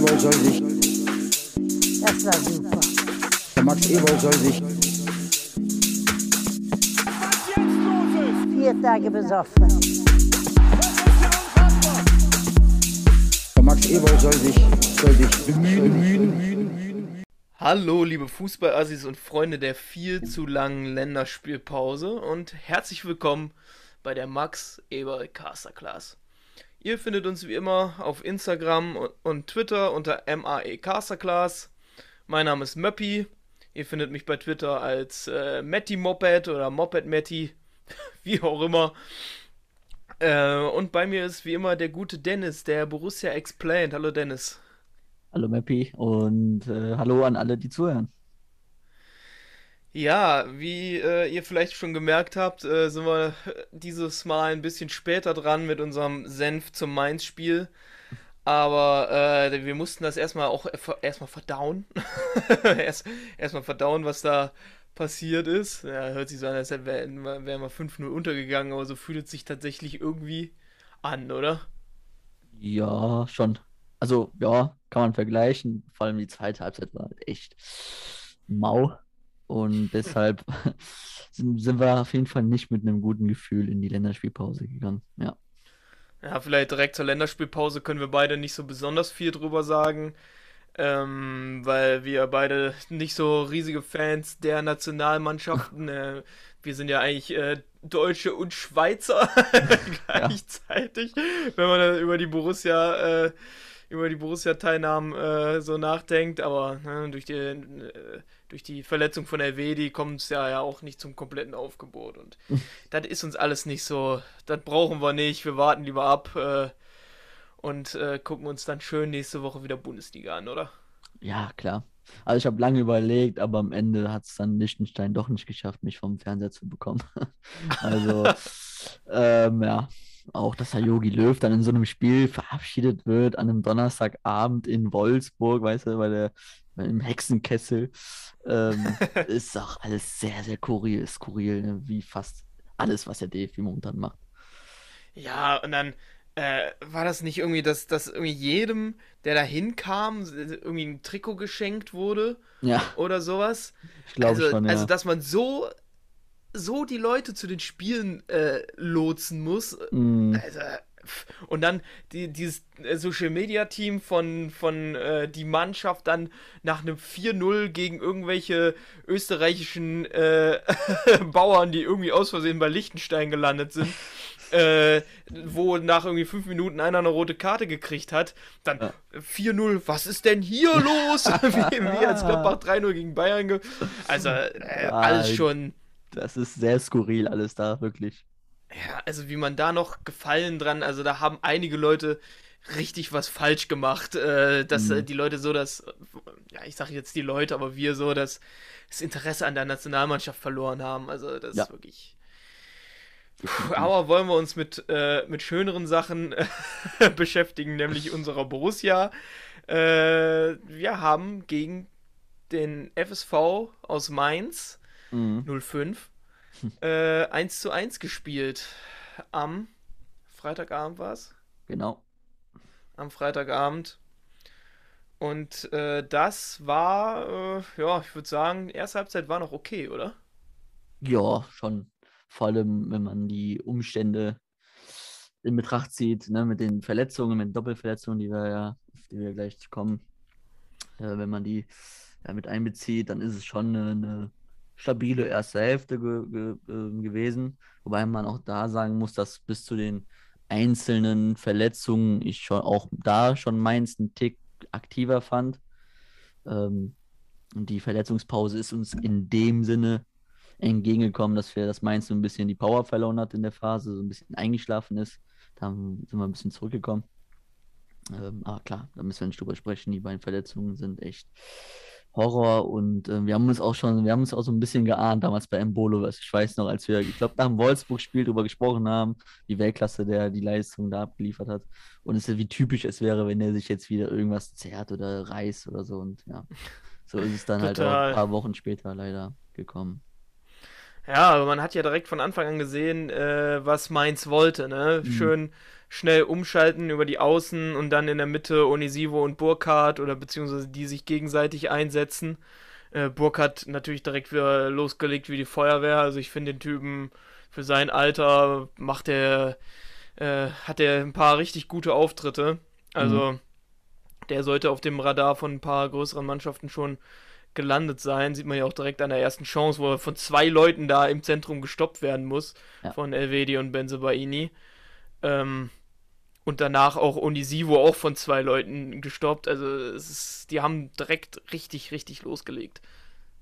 Ewald soll sich, Das war super. der Max Ewald soll sich, Vier Tage besoffen. der Max Ewald soll sich, soll sich bemühen, Hallo, liebe Fußballassis und Freunde der viel zu langen Länderspielpause und herzlich willkommen bei der Max Eberl Casterclass. Ihr findet uns wie immer auf Instagram und- Twitter unter MAE Casterclass. Mein Name ist Möppi. Ihr findet mich bei Twitter als äh, Matti Moped oder Moped Matti, wie auch immer. Äh, und bei mir ist wie immer der gute Dennis, der Borussia Explained. Hallo Dennis. Hallo Mappi und äh, hallo an alle, die zuhören. Ja, wie äh, ihr vielleicht schon gemerkt habt, äh, sind wir dieses Mal ein bisschen später dran mit unserem Senf zum Mainz-Spiel. Aber äh, wir mussten das erstmal auch erstmal verdauen. Erst, erstmal verdauen, was da passiert ist. Ja, hört sich so an, als wären wir, wären wir 5-0 untergegangen, aber so fühlt es sich tatsächlich irgendwie an, oder? Ja, schon. Also, ja, kann man vergleichen. Vor allem die zweite Halbzeit war echt mau. Und deshalb sind, sind wir auf jeden Fall nicht mit einem guten Gefühl in die Länderspielpause gegangen. Ja. Ja, vielleicht direkt zur Länderspielpause können wir beide nicht so besonders viel drüber sagen, ähm, weil wir beide nicht so riesige Fans der Nationalmannschaften, äh, wir sind ja eigentlich äh, Deutsche und Schweizer gleichzeitig, wenn man über die Borussia, äh, über die Borussia-Teilnahmen äh, so nachdenkt, aber ne, durch die, äh, durch die Verletzung von Elvedi kommt es ja, ja auch nicht zum kompletten Aufgebot und das ist uns alles nicht so, das brauchen wir nicht, wir warten lieber ab äh, und äh, gucken uns dann schön nächste Woche wieder Bundesliga an, oder? Ja, klar. Also ich habe lange überlegt, aber am Ende hat es dann Liechtenstein doch nicht geschafft, mich vom Fernseher zu bekommen. Also, ähm, ja, auch dass Herr Jogi Löw dann in so einem Spiel verabschiedet wird, an einem Donnerstagabend in Wolfsburg, weißt du, bei der, dem Hexenkessel, ähm, ist auch alles sehr, sehr skurril, skurril, ne? Wie fast alles, was der DFB momentan macht. Ja, und dann äh, war das nicht irgendwie, dass, dass irgendwie jedem, der da hinkam, irgendwie ein Trikot geschenkt wurde Ja, oder sowas? ich glaube also, schon, ja. also, dass man so, so die Leute zu den Spielen äh, lotsen muss. Mm, Also. Und dann die, dieses äh, Social Media Team von, von äh, die Mannschaft dann nach einem 4-0 gegen irgendwelche österreichischen äh, Bauern, die irgendwie aus Versehen bei Liechtenstein gelandet sind. Äh, wo nach irgendwie fünf Minuten einer eine rote Karte gekriegt hat, dann Ja. 4-0, was ist denn hier los? wie, wie als Gladbach 3-0 gegen Bayern. Ge also, äh, alles schon. das ist sehr skurril, alles da, wirklich. Ja, also wie man da noch gefallen dran, also da haben einige Leute richtig was falsch gemacht, äh, dass Mhm. äh, die Leute so das, äh, ja, ich sage jetzt die Leute, aber wir so das, das Interesse an der Nationalmannschaft verloren haben. Also das Ja. ist wirklich. Puh, aber wollen wir uns mit, äh, mit schöneren Sachen äh, beschäftigen, nämlich unserer Borussia. Äh, wir haben gegen den FSV aus Mainz Mhm. 05 äh, 1 zu 1 gespielt. Am Freitagabend war es? Genau. Am Freitagabend. Und äh, das war, äh, ja, ich würde sagen, erste Halbzeit war noch okay, oder? Ja, schon. Vor allem, wenn man die Umstände in Betracht zieht, ne, mit den Verletzungen, mit den Doppelverletzungen, die wir ja, auf die wir gleich kommen. Äh, wenn man die ja, mit einbezieht, dann ist es schon eine, eine stabile erste Hälfte ge ge äh, gewesen. Wobei man auch da sagen muss, dass bis zu den einzelnen Verletzungen ich schon auch da schon Mainz einen Tick aktiver fand. Ähm, die Verletzungspause ist uns in dem Sinne entgegengekommen, dass wir das Mainz so ein bisschen die Power verloren hat in der Phase, so ein bisschen eingeschlafen ist. Da sind wir ein bisschen zurückgekommen. Ähm, aber klar, da müssen wir nicht drüber sprechen. Die beiden Verletzungen sind echt Horror und äh, wir haben uns auch schon, wir haben uns auch so ein bisschen geahnt damals bei Embolo. Ich weiß noch, als wir, ich glaube, nach dem Wolfsburg-Spiel drüber gesprochen haben, die Weltklasse, der die Leistung da abgeliefert hat. Und es ist ja wie typisch es wäre, wenn er sich jetzt wieder irgendwas zerrt oder reißt oder so. Und ja, so ist es dann halt auch ein paar Wochen später leider gekommen. Ja, aber man hat ja direkt von Anfang an gesehen, äh, was Mainz wollte, ne? Mhm. Schön schnell umschalten über die Außen und dann in der Mitte Onisivo und Burkhardt oder beziehungsweise die sich gegenseitig einsetzen. Äh, Burkhardt natürlich direkt wieder losgelegt wie die Feuerwehr. Also ich finde den Typen für sein Alter macht er, äh, hat er ein paar richtig gute Auftritte. Also der sollte auf dem Radar von ein paar größeren Mannschaften schon gelandet sein. Sieht man ja auch direkt an der ersten Chance, wo er von zwei Leuten da im Zentrum gestoppt werden muss. Ja. Von Elvedi und Benzebaini. Ähm, und danach auch Onisivo auch von zwei Leuten gestoppt. Also es ist, die haben direkt richtig, richtig losgelegt.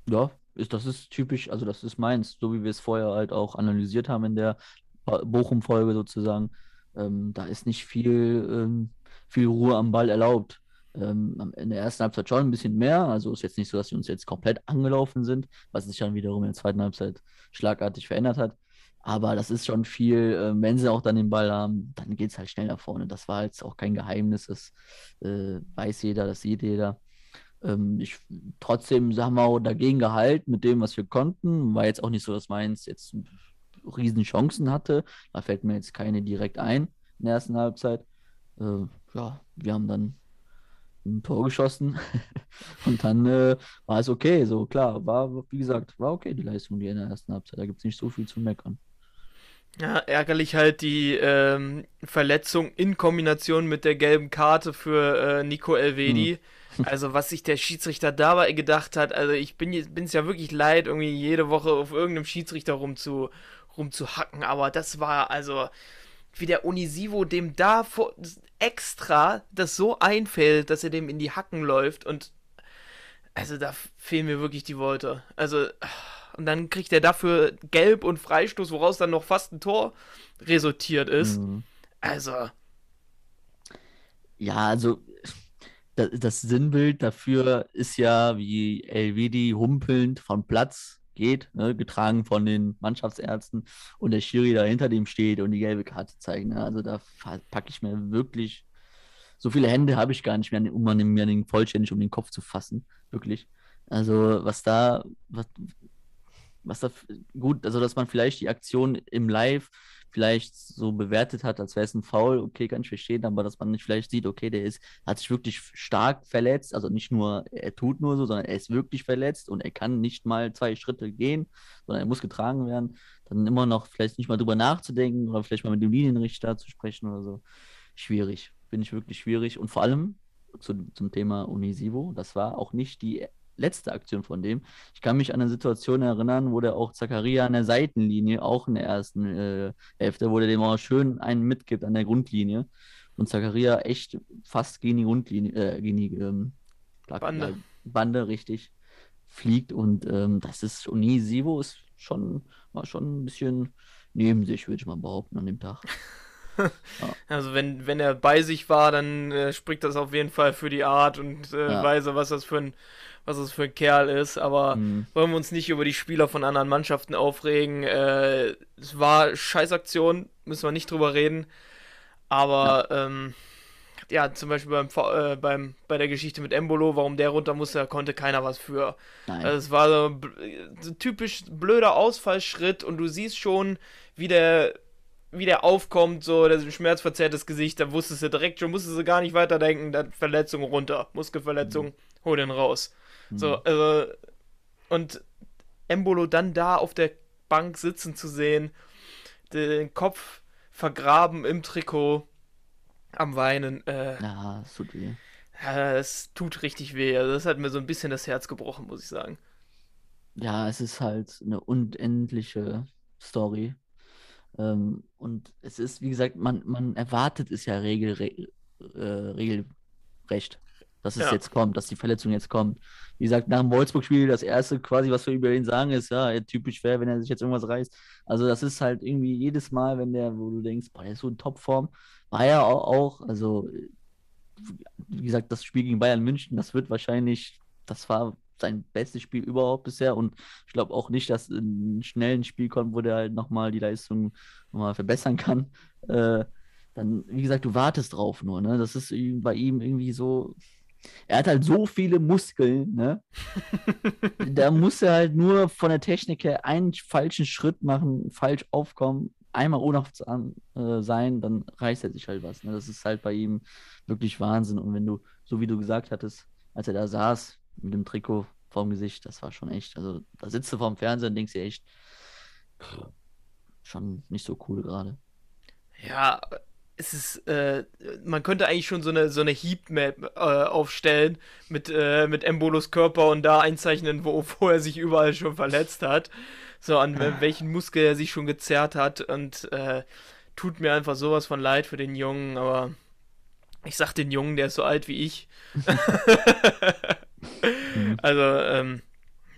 Ja, ist, das ist typisch, also das ist meins, so wie wir es vorher halt auch analysiert haben in der Bochum-Folge sozusagen. Ähm, da ist nicht viel, ähm, viel Ruhe am Ball erlaubt. Ähm, in der ersten Halbzeit schon ein bisschen mehr, also ist jetzt nicht so, dass wir uns jetzt komplett angelaufen sind, was sich dann wiederum in der zweiten Halbzeit schlagartig verändert hat. Aber das ist schon viel, ähm, wenn sie auch dann den Ball haben, dann geht es halt schnell nach vorne. Das war jetzt auch kein Geheimnis, das äh, weiß jeder, das sieht jeder. Ähm, ich, trotzdem haben wir auch dagegen gehalten mit dem, was wir konnten. War jetzt auch nicht so, dass Mainz jetzt riesen Chancen hatte. Da fällt mir jetzt keine direkt ein in der ersten Halbzeit. Äh, ja, wir haben dann ein Tor geschossen und dann äh, war es okay. So klar, war, wie gesagt, war okay die Leistung, die in der ersten Halbzeit. Da gibt es nicht so viel zu meckern. Ja, ärgerlich halt die ähm, Verletzung in Kombination mit der gelben Karte für äh, Nico Elvedi. Also was sich der Schiedsrichter dabei gedacht hat, also ich bin es ja wirklich leid, irgendwie jede Woche auf irgendeinem Schiedsrichter rumzu, rumzuhacken, aber das war also wie der Onisivo dem da vor, extra das so einfällt, dass er dem in die Hacken läuft und also da fehlen mir wirklich die Worte. Also und dann kriegt er dafür Gelb und Freistoß, woraus dann noch fast ein Tor resultiert ist. Mhm. Also, Ja, also das, das Sinnbild dafür ist ja, wie Elvedi humpelnd vom Platz geht, ne, getragen von den Mannschaftsärzten und der Schiri da hinter dem steht und die gelbe Karte zeigt. Ne? Also da packe ich mir wirklich, so viele Hände habe ich gar nicht mehr, um mir den vollständig um den Kopf zu fassen. Wirklich. Also was da, was, was da gut, also dass man vielleicht die Aktion im Live vielleicht so bewertet hat, als wäre es ein Foul, okay, kann ich verstehen, aber dass man nicht vielleicht sieht, okay, der ist, hat sich wirklich stark verletzt, also nicht nur, er tut nur so, sondern er ist wirklich verletzt und er kann nicht mal zwei Schritte gehen, sondern er muss getragen werden, dann immer noch vielleicht nicht mal drüber nachzudenken oder vielleicht mal mit dem Linienrichter zu sprechen oder so. Schwierig, finde ich wirklich schwierig und vor allem zu, zum Thema Unisivo, das war auch nicht die letzte Aktion von dem. Ich kann mich an eine Situation erinnern, wo der auch Zakaria an der Seitenlinie, auch in der ersten äh, Hälfte, wo der dem auch schön einen mitgibt an der Grundlinie. Und Zakaria echt fast gegen die Grundlinie, äh, gegen die ähm, Bande. Bande richtig fliegt. Und ähm, das ist Unisivo ist schon, war schon ein bisschen neben sich, würde ich mal behaupten, an dem Tag. Also wenn, wenn er bei sich war, dann äh, spricht das auf jeden Fall für die Art und äh, Ja. Weise, was das für ein, was das für ein Kerl ist. Aber Mhm. wollen wir uns nicht über die Spieler von anderen Mannschaften aufregen. Äh, es war Scheißaktion, müssen wir nicht drüber reden. Aber ähm, ja, zum Beispiel beim, äh, beim, bei der Geschichte mit Embolo, warum der runter musste, da konnte keiner was für. Nein. Also es war so so typisch blöder Ausfallschritt und du siehst schon, wie der, wie der aufkommt, so das schmerzverzerrtes Gesicht, da wusstest du direkt schon, musstest du gar nicht weiterdenken, dann Verletzung runter, Muskelverletzung, hol den raus. So, also, und Embolo dann da auf der Bank sitzen zu sehen, den Kopf vergraben im Trikot, am Weinen, äh, ja, es tut weh. ja, es tut richtig weh. Also das hat mir so ein bisschen das Herz gebrochen, muss ich sagen. Ja, es ist halt eine unendliche Story. Ähm, und es ist, wie gesagt, man, man erwartet es ja regelre äh, regelrecht, dass es Ja. jetzt kommt, dass die Verletzung jetzt kommt. Wie gesagt, nach dem Wolfsburg-Spiel, das erste quasi, was wir über ihn sagen, ist, ja, er typisch wäre, wenn er sich jetzt irgendwas reißt. Also das ist halt irgendwie jedes Mal, wenn der, wo du denkst, boah, der ist so in Topform, war er auch, auch, also wie gesagt, das Spiel gegen Bayern München, das wird wahrscheinlich, das war sein bestes Spiel überhaupt bisher und ich glaube auch nicht, dass ein schnellen Spiel kommt, wo der halt nochmal die Leistung nochmal verbessern kann. Äh, dann, wie gesagt, du wartest drauf nur, ne? Das ist bei ihm irgendwie so, er hat halt so viele Muskeln, ne? da muss er halt nur von der Technik her einen falschen Schritt machen, falsch aufkommen, einmal unachtsam äh, sein, dann reißt er sich halt was. Ne? Das ist halt bei ihm wirklich Wahnsinn. Und wenn du, so wie du gesagt hattest, als er da saß mit dem Trikot vorm Gesicht, das war schon echt. Also da sitzt du vorm Fernseher und denkst dir echt, schon nicht so cool gerade. Ja, es ist, äh, man könnte eigentlich schon so eine, so eine Heatmap äh, aufstellen mit, äh, mit Embolos Körper und da einzeichnen, wo, wo er sich überall schon verletzt hat. So, an welchen Muskel er sich schon gezerrt hat und äh, tut mir einfach sowas von leid für den Jungen, aber ich sag den Jungen, der ist so alt wie ich. mhm. Also, ähm,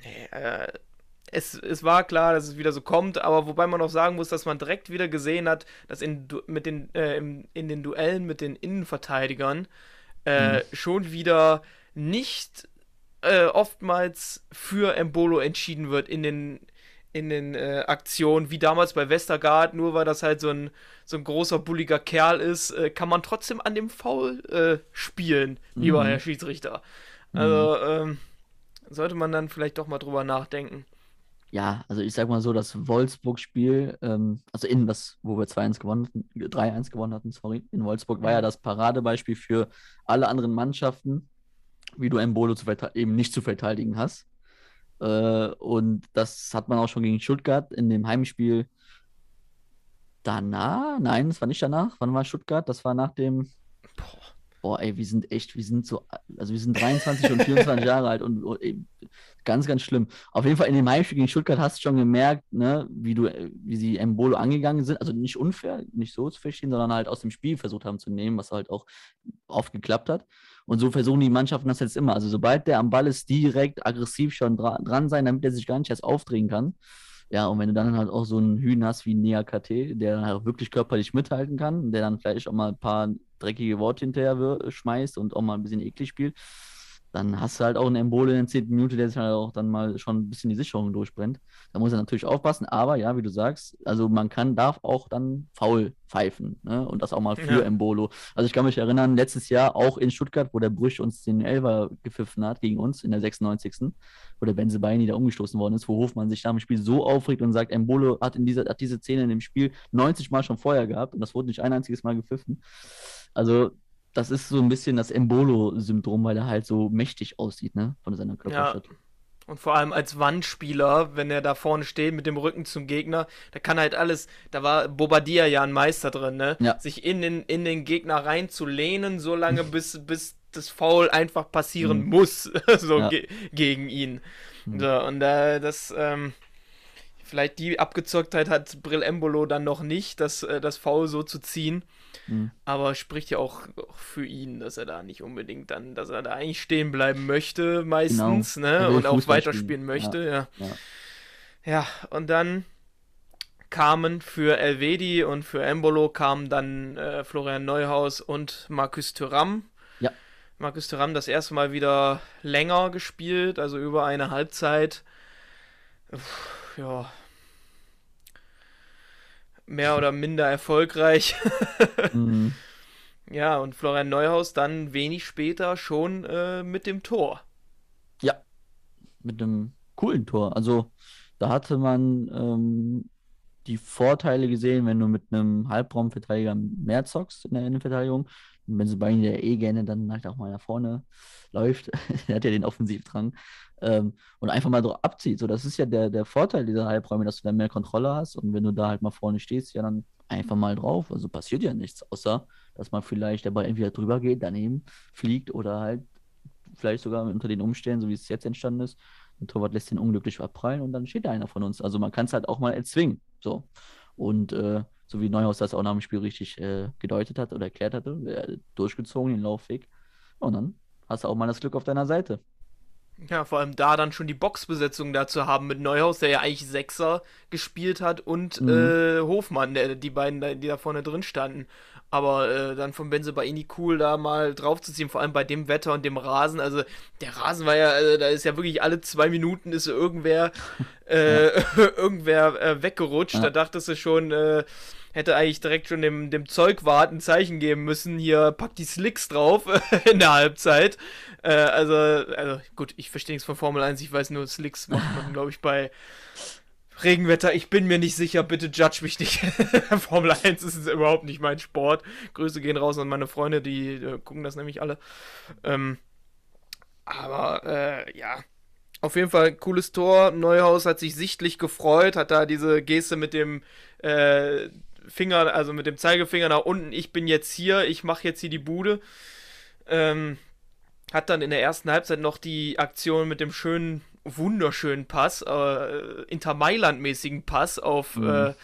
nee, äh, es, es war klar, dass es wieder so kommt, aber wobei man auch sagen muss, dass man direkt wieder gesehen hat, dass in, mit den, äh, in, in den Duellen mit den Innenverteidigern äh, mhm. schon wieder nicht äh, oftmals für Embolo entschieden wird in den, in den äh, Aktionen, wie damals bei Westergaard, nur weil das halt so ein, so ein großer, bulliger Kerl ist, äh, kann man trotzdem an dem Foul äh, spielen, lieber mhm. Herr Schiedsrichter. Also mhm. ähm, sollte man dann vielleicht doch mal drüber nachdenken ja, also ich sag mal so, das Wolfsburg-Spiel, ähm, also in das, wo wir 2-1 gewonnen 3-1 gewonnen hatten, sorry, in Wolfsburg war ja das Paradebeispiel für alle anderen Mannschaften, wie du Embolo zu eben nicht zu verteidigen hast. Äh, und das hat man auch schon gegen Stuttgart in dem Heimspiel danach. Nein, das war nicht danach. Wann war Stuttgart? Das war nach dem. Boah boah, ey, wir sind echt, wir sind so, also wir sind 23 und 24 Jahre alt und, und ey, ganz, ganz schlimm. Auf jeden Fall in dem Heimspiel gegen Stuttgart hast du schon gemerkt, ne, wie du, wie sie Embolo angegangen sind. Also nicht unfair, nicht so zu verstehen, sondern halt aus dem Spiel versucht haben zu nehmen, was halt auch oft geklappt hat. Und so versuchen die Mannschaften das jetzt immer. Also sobald der am Ball ist, direkt aggressiv schon dra dran sein, damit er sich gar nicht erst aufdrehen kann. Ja, und wenn du dann halt auch so einen Hühn hast wie Nea KT, der dann halt wirklich körperlich mithalten kann, der dann vielleicht auch mal ein paar dreckige Worte hinterher schmeißt und auch mal ein bisschen eklig spielt, dann hast du halt auch einen Embole in der 10. Minute, der sich halt auch dann mal schon ein bisschen die Sicherung durchbrennt. Da muss er natürlich aufpassen, aber ja, wie du sagst, also man kann, darf auch dann faul pfeifen ne? und das auch mal für ja. Embolo. Also ich kann mich erinnern, letztes Jahr auch in Stuttgart, wo der Brüch uns den Elver gepfiffen hat gegen uns in der 96. wo der Benzebaini da umgestoßen worden ist, wo Hofmann sich da im Spiel so aufregt und sagt, Embolo hat, in dieser, hat diese Szene in dem Spiel 90 Mal schon vorher gehabt und das wurde nicht ein einziges Mal gepfiffen. Also, das ist so ein bisschen das Embolo-Syndrom, weil er halt so mächtig aussieht, ne? Von seiner Körperstatur. Ja. Und vor allem als Wandspieler, wenn er da vorne steht mit dem Rücken zum Gegner, da kann halt alles, da war Bobadilla ja ein Meister drin, ne? Ja. Sich in den, in den Gegner reinzulehnen, so lange bis, bis das Foul einfach passieren mhm. muss, so ja. ge gegen ihn. Mhm. So, und äh, das, ähm, vielleicht die Abgezocktheit hat Brill Embolo dann noch nicht, das, äh, das Foul so zu ziehen. Mhm. Aber spricht ja auch, für ihn, dass er da nicht unbedingt dann, dass er da eigentlich stehen bleiben möchte, meistens, genau. ne? Und auch weiterspielen möchte, ja. Ja. ja. ja. und dann kamen für Elvedi und für Embolo kamen dann äh, Florian Neuhaus und Markus Thuram. Ja. Markus Thuram das erste Mal wieder länger gespielt, also über eine Halbzeit. Uff, ja, mehr oder minder erfolgreich. mhm. Ja, und Florian Neuhaus dann wenig später schon äh, mit dem Tor. Ja, mit einem coolen Tor. Also da hatte man ähm, die Vorteile gesehen, wenn du mit einem Halbraumverteidiger mehr zockst in der Innenverteidigung. Und bei ihm der eh gerne dann halt auch mal nach vorne läuft, er hat ja den Offensivdrang, ähm, und einfach mal drauf abzieht. So, das ist ja der, der Vorteil dieser Halbräume, dass du dann mehr Kontrolle hast und wenn du da halt mal vorne stehst, ja dann einfach mal drauf. Also passiert ja nichts, außer dass man vielleicht der Ball entweder drüber geht, daneben fliegt oder halt vielleicht sogar unter den Umständen, so wie es jetzt entstanden ist, der Torwart lässt den unglücklich abprallen und dann steht da einer von uns. Also man kann es halt auch mal erzwingen. So. Und äh, so wie Neuhaus das auch nach dem Spiel richtig äh, gedeutet hat oder erklärt hatte, äh, durchgezogen den Laufweg. Und dann hast du auch mal das Glück auf deiner Seite. Ja, vor allem da dann schon die Boxbesetzung dazu haben mit Neuhaus, der ja eigentlich Sechser gespielt hat, und mhm. äh, Hofmann, der, die beiden, die da vorne drin standen. Aber äh, dann von Benzebaini cool, da mal draufzuziehen, vor allem bei dem Wetter und dem Rasen. Also der Rasen war ja, also, da ist ja wirklich alle zwei Minuten ist irgendwer, äh, irgendwer äh, weggerutscht. Ja. Da dachtest du schon, äh, hätte eigentlich direkt schon dem, dem Zeugwart ein Zeichen geben müssen, hier packt die Slicks drauf in der Halbzeit. Äh, also, also, gut, ich verstehe nichts von Formel 1, ich weiß nur, Slicks macht man, glaube ich, bei Regenwetter. Ich bin mir nicht sicher, bitte judge mich nicht. Formel 1 ist überhaupt nicht mein Sport. Grüße gehen raus an meine Freunde, die äh, gucken das nämlich alle. Ähm, aber, äh, ja, auf jeden Fall cooles Tor. Neuhaus hat sich sichtlich gefreut, hat da diese Geste mit dem äh, Finger, also mit dem Zeigefinger nach unten. Ich bin jetzt hier, ich mache jetzt hier die Bude. Ähm, hat dann in der ersten Halbzeit noch die Aktion mit dem schönen, wunderschönen Pass, äh, Inter Mailand-mäßigen Pass auf, mhm. äh,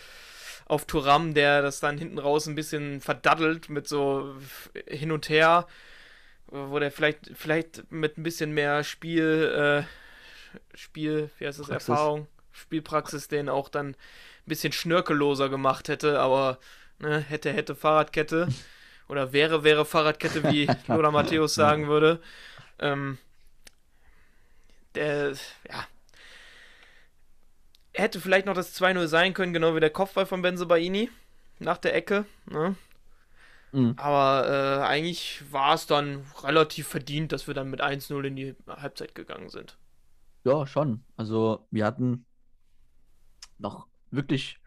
auf Turam, der das dann hinten raus ein bisschen verdaddelt mit so hin und her, wo der vielleicht, vielleicht mit ein bisschen mehr Spiel, äh, Spiel, wie heißt das, Praxis. Erfahrung, Spielpraxis den auch dann ein bisschen schnörkelloser gemacht hätte, aber ne, hätte, hätte Fahrradkette oder wäre, wäre Fahrradkette, wie Lola Matthäus sagen würde. Ähm, der, ja, hätte vielleicht noch das 2-0 sein können, genau wie der Kopfball von Benzo Baini nach der Ecke. Ne? Mhm. Aber äh, eigentlich war es dann relativ verdient, dass wir dann mit 1-0 in die Halbzeit gegangen sind. Ja, schon. Also wir hatten noch wirklich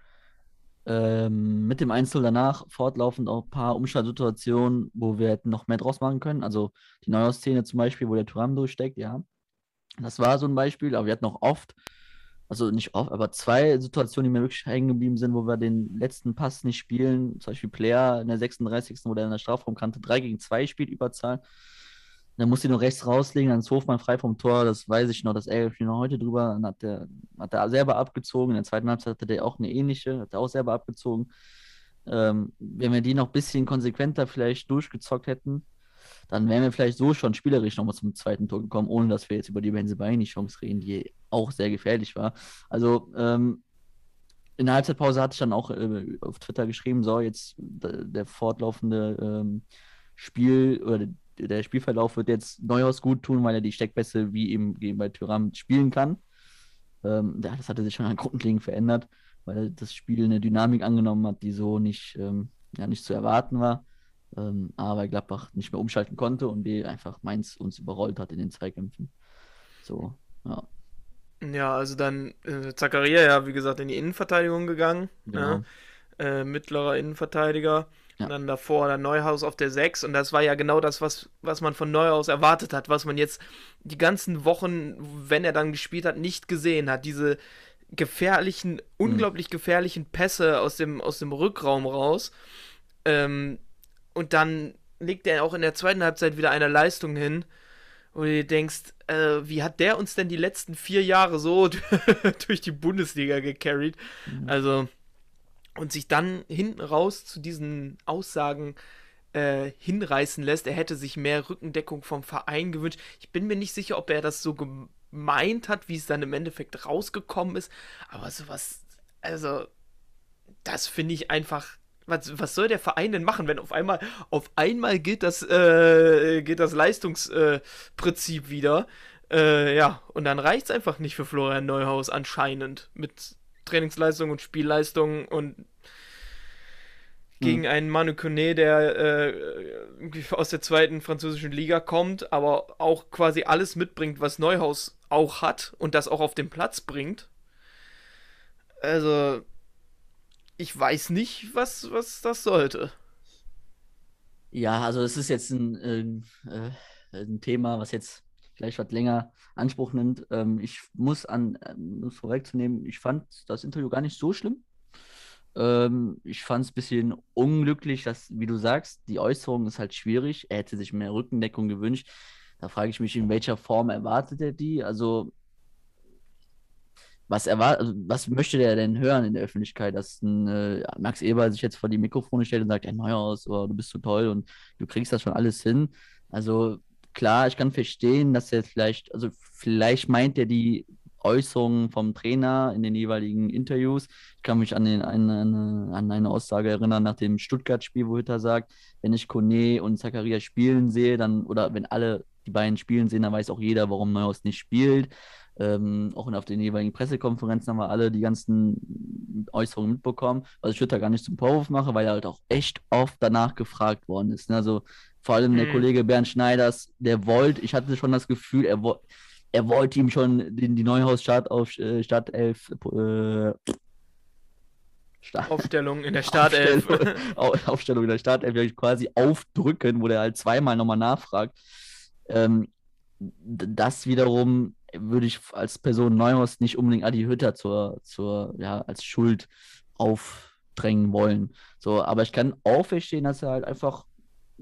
ähm, mit dem Einzel danach fortlaufend auch ein paar Umschaltsituationen, wo wir hätten noch mehr draus machen können. Also die Neuer-Szene zum Beispiel, wo der Turam durchsteckt, ja. Das war so ein Beispiel, aber wir hatten auch oft, also nicht oft, aber zwei Situationen, die mir wirklich hängen geblieben sind, wo wir den letzten Pass nicht spielen. Zum Beispiel Player in der 36. wo der in der Strafraumkante 3 gegen 2 spielt, Überzahl. Dann muss sie nur rechts rauslegen, dann ist Hofmann frei vom Tor. Das weiß ich noch, das ärgert mich noch heute drüber. Dann hat der, hat er selber abgezogen. In der zweiten Halbzeit hatte der auch eine ähnliche, hat er auch selber abgezogen. Ähm, wenn wir die noch ein bisschen konsequenter vielleicht durchgezockt hätten, dann wären wir vielleicht so schon spielerisch nochmal zum zweiten Tor gekommen, ohne dass wir jetzt über die Benzebaini-Chance reden, die auch sehr gefährlich war. Also ähm, in der Halbzeitpause hatte ich dann auch äh, auf Twitter geschrieben, so jetzt der fortlaufende ähm, Spiel oder der Spielverlauf wird jetzt Neuhaus gut tun, weil er die Steckpässe wie eben bei Tyram spielen kann. Ähm, ja, das hatte sich schon an grundlegend verändert, weil das Spiel eine Dynamik angenommen hat, die so nicht, ähm, ja, nicht zu erwarten war. Ähm, A, weil Gladbach nicht mehr umschalten konnte und B, einfach Mainz uns überrollt hat in den Zweikämpfen. So, ja. Ja, also dann äh, Zakaria ja, wie gesagt, in die Innenverteidigung gegangen. Genau. Ne? Äh, mittlerer Innenverteidiger. Ja. Und dann davor dann Neuhaus auf der 6. Und das war ja genau das, was, was man von Neuhaus erwartet hat, was man jetzt die ganzen Wochen, wenn er dann gespielt hat, nicht gesehen hat. Diese gefährlichen, mhm. unglaublich gefährlichen Pässe aus dem, aus dem Rückraum raus. Ähm, und dann legt er auch in der zweiten Halbzeit wieder eine Leistung hin, wo du dir denkst, äh, wie hat der uns denn die letzten vier Jahre so durch die Bundesliga gecarried? Mhm. Also und sich dann hinten raus zu diesen Aussagen äh, hinreißen lässt, er hätte sich mehr Rückendeckung vom Verein gewünscht. Ich bin mir nicht sicher, ob er das so gemeint hat, wie es dann im Endeffekt rausgekommen ist, aber sowas, also, das finde ich einfach. Was, was soll der Verein denn machen, wenn auf einmal auf einmal gilt das, äh, gilt das Leistungsprinzip äh, wieder? Äh, ja, und dann reicht es einfach nicht für Florian Neuhaus anscheinend mit Trainingsleistung und Spielleistung und gegen hm. einen Manu Kone, der äh, aus der zweiten französischen Liga kommt, aber auch quasi alles mitbringt, was Neuhaus auch hat und das auch auf den Platz bringt. Also, ich weiß nicht, was, was das sollte. Ja, also es ist jetzt ein, äh, ein Thema, was jetzt vielleicht was länger Anspruch nimmt. Ähm, ich muss an, um es vorwegzunehmen, ich fand das Interview gar nicht so schlimm. Ähm, ich fand es ein bisschen unglücklich, dass, wie du sagst, die Äußerung ist halt schwierig. Er hätte sich mehr Rückendeckung gewünscht. Da frage ich mich, in welcher Form erwartet er die? Also, was, erwart also, was möchte der denn hören in der Öffentlichkeit, dass ein äh, Max Eber sich jetzt vor die Mikrofone stellt und sagt, ja, Neuhaus, oh, du bist so toll und du kriegst das schon alles hin. Also klar, ich kann verstehen, dass er vielleicht, also vielleicht meint er die Äußerungen vom Trainer in den jeweiligen Interviews. Ich kann mich an, den, an, eine, an eine Aussage erinnern nach dem Stuttgart-Spiel, wo Hütter sagt, wenn ich Kone und Zakaria spielen sehe, dann, oder wenn alle die beiden spielen sehen, dann weiß auch jeder, warum Neuhaus nicht spielt. Ähm, auch auf den jeweiligen Pressekonferenzen haben wir alle die ganzen Äußerungen mitbekommen. Was ich da gar nicht zum Vorwurf machen, weil er halt auch echt oft danach gefragt worden ist. Ne? Also vor allem der Mhm. Kollege Bernd Schneiders, der wollte, ich hatte schon das Gefühl, er, wo, er wollte ihm schon den, die Neuhaus-Start auf äh, Startelf äh, Start, Aufstellung in der Startelf. Aufstellung, Au- Aufstellung in der Startelf quasi aufdrücken, wo der halt zweimal nochmal nachfragt. Ähm, das wiederum würde ich als Person Neuhaus nicht unbedingt Adi Hütter zur, zur, ja, als Schuld aufdrängen wollen. So, aber ich kann auch verstehen, dass er halt einfach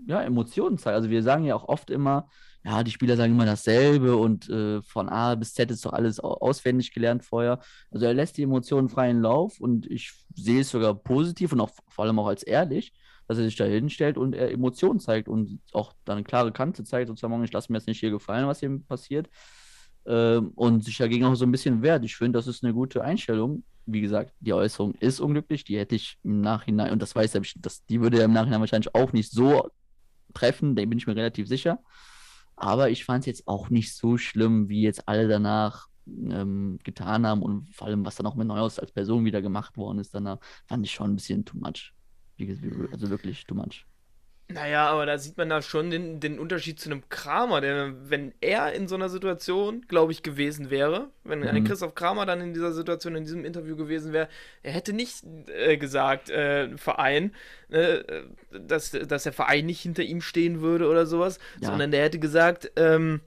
ja, Emotionen zeigt. Also wir sagen ja auch oft immer, ja, die Spieler sagen immer dasselbe und äh, von A bis Z ist doch alles au- auswendig gelernt vorher. Also er lässt die Emotionen freien Lauf und ich sehe es sogar positiv und auch vor allem auch als ehrlich, dass er sich da hinstellt und er Emotionen zeigt und auch dann eine klare Kante zeigt, sozusagen, ich lasse mir jetzt nicht hier gefallen, was hier passiert. Ähm, und sich dagegen auch so ein bisschen wehrt. Ich finde, das ist eine gute Einstellung. Wie gesagt, die Äußerung ist unglücklich, die hätte ich im Nachhinein, und das weiß er, die würde er im Nachhinein wahrscheinlich auch nicht so treffen, da bin ich mir relativ sicher. Aber ich fand es jetzt auch nicht so schlimm, wie jetzt alle danach ähm, getan haben und vor allem, was dann auch mit Neuhaus als Person wieder gemacht worden ist, danach fand ich schon ein bisschen too much. Also wirklich too much. Naja, aber da sieht man da schon den, den Unterschied zu einem Kramer, der, wenn er in so einer Situation, glaube ich, gewesen wäre, wenn ein Mhm. Christoph Kramer dann in dieser Situation, in diesem Interview gewesen wäre, er hätte nicht äh, gesagt, äh, Verein, äh, dass, dass der Verein nicht hinter ihm stehen würde oder sowas, Ja. sondern der hätte gesagt, ähm,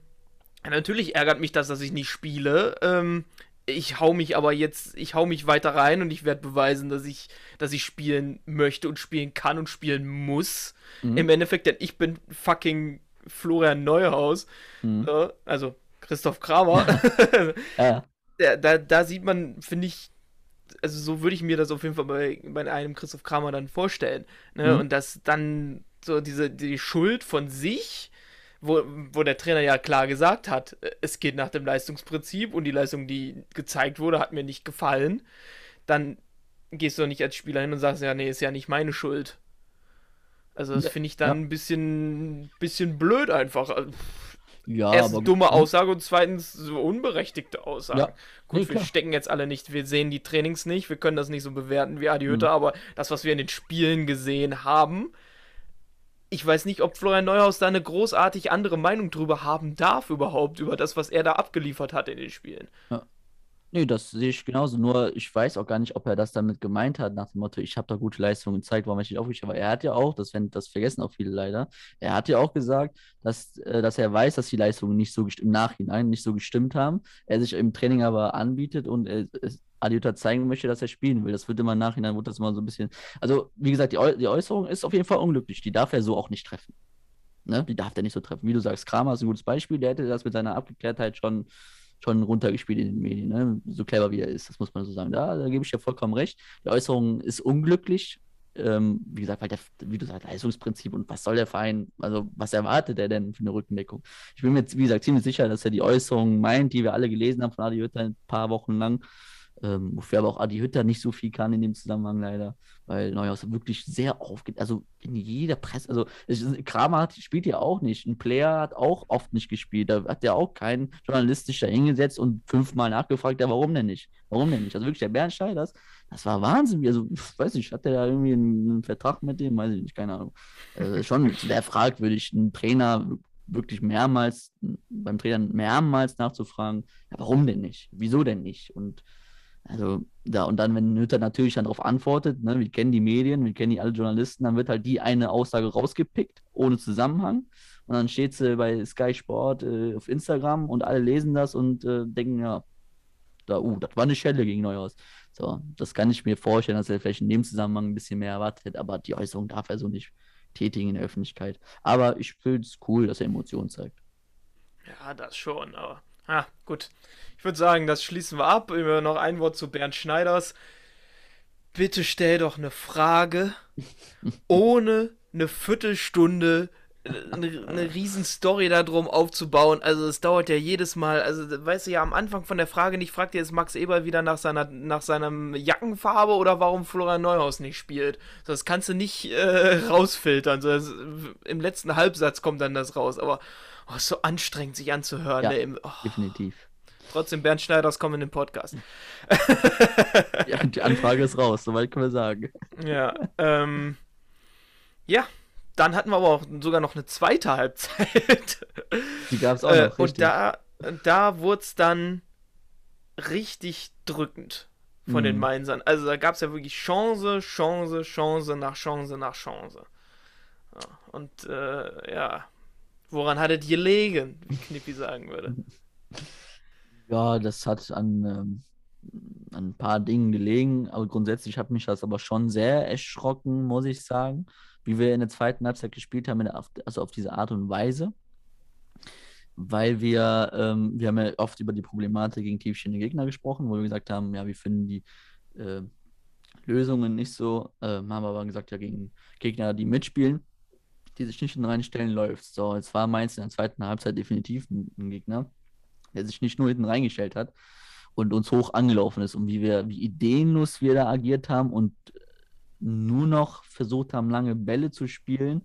natürlich ärgert mich das, dass ich nicht spiele, ähm, ich hau mich aber jetzt, ich hau mich weiter rein und ich werde beweisen, dass ich, dass ich spielen möchte und spielen kann und spielen muss. Mhm. Im Endeffekt, denn ich bin fucking Florian Neuhaus, Mhm. äh, also Christoph Kramer. Ja, da, da, da sieht man, finde ich, also so würde ich mir das auf jeden Fall bei, bei einem Christoph Kramer dann vorstellen. Ne? Mhm. Und dass dann so diese die Schuld von sich, wo, wo der Trainer ja klar gesagt hat, äh, es geht nach dem Leistungsprinzip und die Leistung, die gezeigt wurde, hat mir nicht gefallen, dann gehst du nicht als Spieler hin und sagst, ja, nee, ist ja nicht meine Schuld. Also das finde ich dann ja. ein bisschen, bisschen blöd einfach. Also, ja Erstens dumme Aussage und zweitens so unberechtigte Aussage. Ja. Gut, Nee, wir klar. stecken jetzt alle nicht, wir sehen die Trainings nicht, wir können das nicht so bewerten wie Adi Mhm. Hütter, aber das, was wir in den Spielen gesehen haben, ich weiß nicht, ob Florian Neuhaus da eine großartig andere Meinung drüber haben darf überhaupt, über das, was er da abgeliefert hat in den Spielen. Nee, das sehe ich genauso. Nur ich weiß auch gar nicht, ob er das damit gemeint hat, nach dem Motto, ich habe da gute Leistungen gezeigt, warum ich nicht aufgestellt Aber er hat ja auch, das, das vergessen auch viele leider, er hat ja auch gesagt, dass, äh, dass er weiß, dass die Leistungen nicht so im Nachhinein nicht so gestimmt haben. Er sich im Training aber anbietet und er, es Adiota zeigen möchte, dass er spielen will. Das wird immer im Nachhinein, wird das immer so ein bisschen. Also, wie gesagt, die, Äu die Äußerung ist auf jeden Fall unglücklich. Die darf er so auch nicht treffen. Ne? Die darf er nicht so treffen. Wie du sagst, Kramer ist ein gutes Beispiel, der hätte das mit seiner Abgeklärtheit schon schon runtergespielt in den Medien, ne? so clever wie er ist, das muss man so sagen. Da, da gebe ich dir vollkommen recht. Die Äußerung ist unglücklich. Ähm, wie gesagt, weil der, wie du sagst, Leistungsprinzip und was soll der Verein, also was erwartet er denn für eine Rückendeckung? Ich bin mir jetzt, wie gesagt, ziemlich sicher, dass er die Äußerung meint, die wir alle gelesen haben von Adi Hütter ein paar Wochen lang. Ähm, wofür aber auch Adi Hütter nicht so viel kann in dem Zusammenhang leider, weil Neuhaus wirklich sehr aufgeht, also in jeder Presse, also Kramer hat, spielt ja auch nicht, ein Player hat auch oft nicht gespielt, da hat ja auch kein Journalist sich da hingesetzt und fünfmal nachgefragt, ja warum denn nicht, warum denn nicht, also wirklich der Bernstein, das, das war Wahnsinn, also pf, weiß nicht, hat der da irgendwie einen, einen Vertrag mit dem, weiß ich nicht, keine Ahnung, also schon sehr fragwürdig, ein Trainer wirklich mehrmals, beim Trainer mehrmals nachzufragen, ja, warum denn nicht, wieso denn nicht? Und also, da, und dann, wenn Hütter natürlich dann darauf antwortet, ne, wir kennen die Medien, wir kennen die alle Journalisten, dann wird halt die eine Aussage rausgepickt, ohne Zusammenhang. Und dann steht sie bei Sky Sport äh, auf Instagram und alle lesen das und äh, denken, ja, da, uh, das war eine Schelle gegen Neuhaus. So, das kann ich mir vorstellen, dass er vielleicht in dem Zusammenhang ein bisschen mehr erwartet aber die Äußerung darf er so nicht tätigen in der Öffentlichkeit. Aber ich finde es cool, dass er Emotionen zeigt. Ja, das schon, aber. Ah, gut. Ich würde sagen, das schließen wir ab. Immer noch ein Wort zu Bernd Schneiders. Bitte stell doch eine Frage, ohne eine Viertelstunde eine, eine riesen Story darum aufzubauen. Also es dauert ja jedes Mal, also weißt du ja am Anfang von der Frage nicht, fragt ihr jetzt Max Eber wieder nach seiner nach seiner Jackenfarbe oder warum Florian Neuhaus nicht spielt. Das kannst du nicht äh, rausfiltern. Das, Im letzten Halbsatz kommt dann das raus. Aber Oh, ist so anstrengend, sich anzuhören. Ja. ne, im- oh, Definitiv. trotzdem Bernd Schneiders kommen in den Podcast. Ja, die Anfrage ist raus, soweit können wir sagen. Ja, ähm, ja, dann hatten wir aber auch sogar noch eine zweite Halbzeit. Die gab es auch Äh, noch, und richtig. da, da wurde es dann richtig drückend von den Mhm. Mainzern. Also da gab es ja wirklich Chance, Chance, Chance nach Chance nach Chance. Ja, und äh, ja, woran hat es gelegen, wie Knippi sagen würde. Ja, das hat an, ähm, an ein paar Dingen gelegen, aber grundsätzlich hat mich das aber schon sehr erschrocken, muss ich sagen, wie wir in der zweiten Halbzeit gespielt haben, also auf diese Art und Weise. Weil wir, ähm, wir haben ja oft über die Problematik gegen tiefstehende Gegner gesprochen, wo wir gesagt haben, ja, wir finden die äh, Lösungen nicht so, ähm, haben aber gesagt, ja, gegen Gegner, die mitspielen, die sich nicht reinstellen, läuft So, jetzt war Mainz in der zweiten Halbzeit definitiv ein, ein Gegner, der sich nicht nur hinten reingestellt hat und uns hoch angelaufen ist und wie wir, wie ideenlos wir da agiert haben und nur noch versucht haben, lange Bälle zu spielen.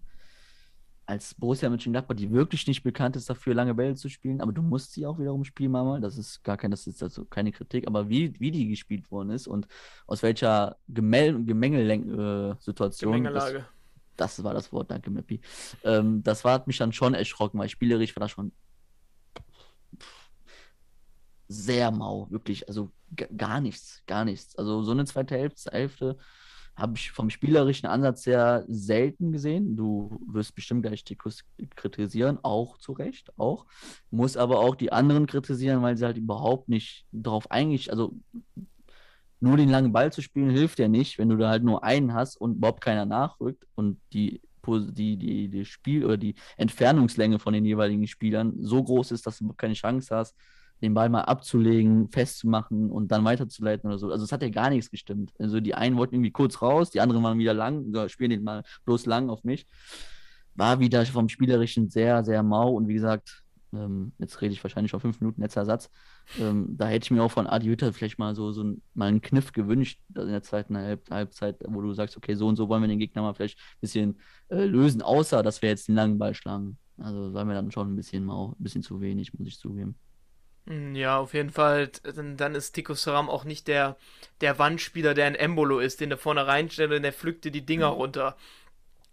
Als Borussia Mönchengladbach, die wirklich nicht bekannt ist dafür, lange Bälle zu spielen, aber du musst sie auch wiederum spielen, Mama. Das ist gar kein, das ist also keine Kritik, aber wie, wie die gespielt worden ist und aus welcher Gemel Gemengel-Situation, das, Gemengelage. das war das Wort, danke, Mappi. Ähm, das war, hat mich dann schon erschrocken, weil spielerisch war das schon sehr mau, wirklich. Also gar nichts, gar nichts. Also so eine zweite Hälfte, Hälfte habe ich vom spielerischen Ansatz sehr selten gesehen. Du wirst bestimmt gleich Tikus kritisieren, auch zu Recht, auch. Muss aber auch die anderen kritisieren, weil sie halt überhaupt nicht darauf eigentlich, also nur den langen Ball zu spielen hilft ja nicht, wenn du da halt nur einen hast und überhaupt keiner nachrückt und die, die, die, die Spiel- oder die Entfernungslänge von den jeweiligen Spielern so groß ist, dass du keine Chance hast, den Ball mal abzulegen, festzumachen und dann weiterzuleiten oder so. Also es hat ja gar nichts gestimmt. Also die einen wollten irgendwie kurz raus, die anderen waren wieder lang, spielen den mal bloß lang auf mich. War wieder vom Spielerischen sehr, sehr mau und wie gesagt, ähm, jetzt rede ich wahrscheinlich schon fünf Minuten, letzter Satz. Ähm, da hätte ich mir auch von Adi Hütter vielleicht mal so, so ein, mal einen Kniff gewünscht in der zweiten Halb Halbzeit, wo du sagst, okay, so und so wollen wir den Gegner mal vielleicht ein bisschen äh, lösen, außer dass wir jetzt den langen Ball schlagen. Also war mir dann schon ein bisschen mau, ein bisschen zu wenig, muss ich zugeben. Mm, Ja, auf jeden Fall. Dann, dann ist Tico Saram auch nicht der, der Wandspieler, der ein Embolo ist, den du vorne reinstellst und der pflückt dir die Dinger runter.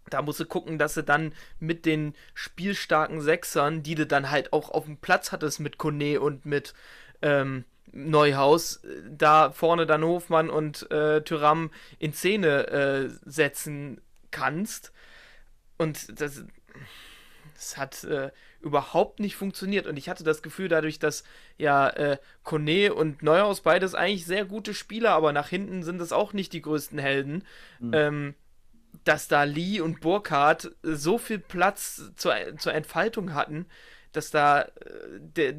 Da musst du gucken, dass du dann mit den spielstarken Sechsern, die du dann halt auch auf dem Platz hattest mit Kone und mit ähm, Neuhaus, äh, da vorne dann Hofmann und äh, Tyram in Szene äh, setzen kannst. Und das, das hat äh, überhaupt nicht funktioniert. Und ich hatte das Gefühl, dadurch, dass ja äh, Kone und Neuhaus beides eigentlich sehr gute Spieler, aber nach hinten sind es auch nicht die größten Helden, Mhm. ähm, dass da Lee und Burkhardt so viel Platz zur, zur Entfaltung hatten, dass da äh, der,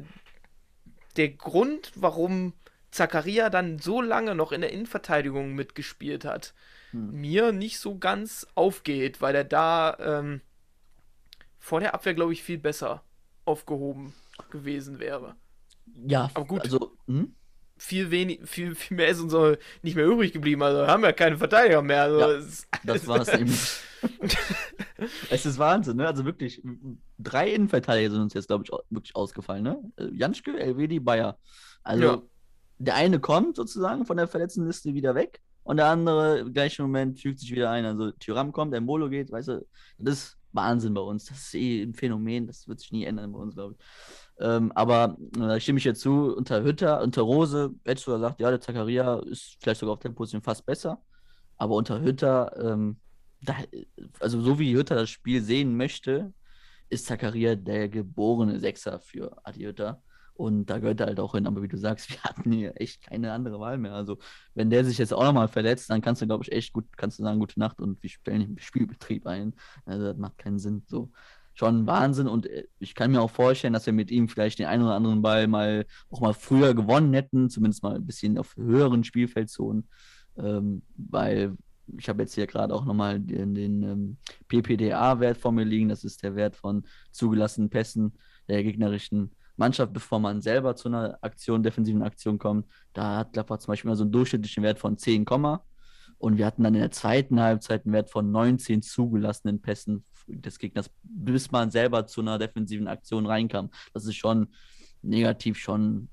der Grund, warum Zakaria dann so lange noch in der Innenverteidigung mitgespielt hat, Hm. mir nicht so ganz aufgeht, weil er da ähm, vor der Abwehr, glaube ich, viel besser aufgehoben gewesen wäre. Ja, Aber gut. also, hm? Viel, wenig, viel, viel mehr ist uns auch nicht mehr übrig geblieben. Also haben wir keine Verteidiger mehr. Also Ja, es- das war es eben. es ist Wahnsinn, ne? Also wirklich, drei Innenverteidiger sind uns jetzt, glaube ich, wirklich ausgefallen, ne? Äh, Janschke, Elvedi, Bayer. Also, Ja. der eine kommt sozusagen von der verletzten Liste wieder weg und der andere im gleichen Moment fügt sich wieder ein. Also, Tyram kommt, der Molo geht, weißt du, das ist Wahnsinn bei uns. Das ist eh ein Phänomen, das wird sich nie ändern bei uns, glaube ich. Ähm, aber äh, da stimme ich jetzt zu, unter Hütter, unter Rose, hättest du gesagt, ja, der Zakaria ist vielleicht sogar auf der Position fast besser. Aber unter Hütter, ähm, da, also so wie Hütter das Spiel sehen möchte, ist Zakaria der geborene Sechser für Adi Hütter. Und da gehört er halt auch hin. Aber wie du sagst, wir hatten hier echt keine andere Wahl mehr. Also, wenn der sich jetzt auch nochmal verletzt, dann kannst du, glaube ich, echt gut, kannst du sagen, gute Nacht und wir stellen den Spielbetrieb ein. Also, das macht keinen Sinn. So, schon Wahnsinn. Und äh, ich kann mir auch vorstellen, dass wir mit ihm vielleicht den einen oder anderen Ball mal auch mal früher gewonnen hätten, zumindest mal ein bisschen auf höheren Spielfeldzonen. Ähm, weil ich habe jetzt hier gerade auch nochmal den, den ähm, PPDA-Wert vor mir liegen. Das ist der Wert von zugelassenen Pässen der gegnerischen Mannschaft, bevor man selber zu einer Aktion, defensiven Aktion kommt. Da hat Gladbach zum Beispiel immer so einen durchschnittlichen Wert von 10, Und wir hatten dann in der zweiten Halbzeit einen Wert von 19 zugelassenen Pässen des Gegners, bis man selber zu einer defensiven Aktion reinkam. Das ist schon negativ, schon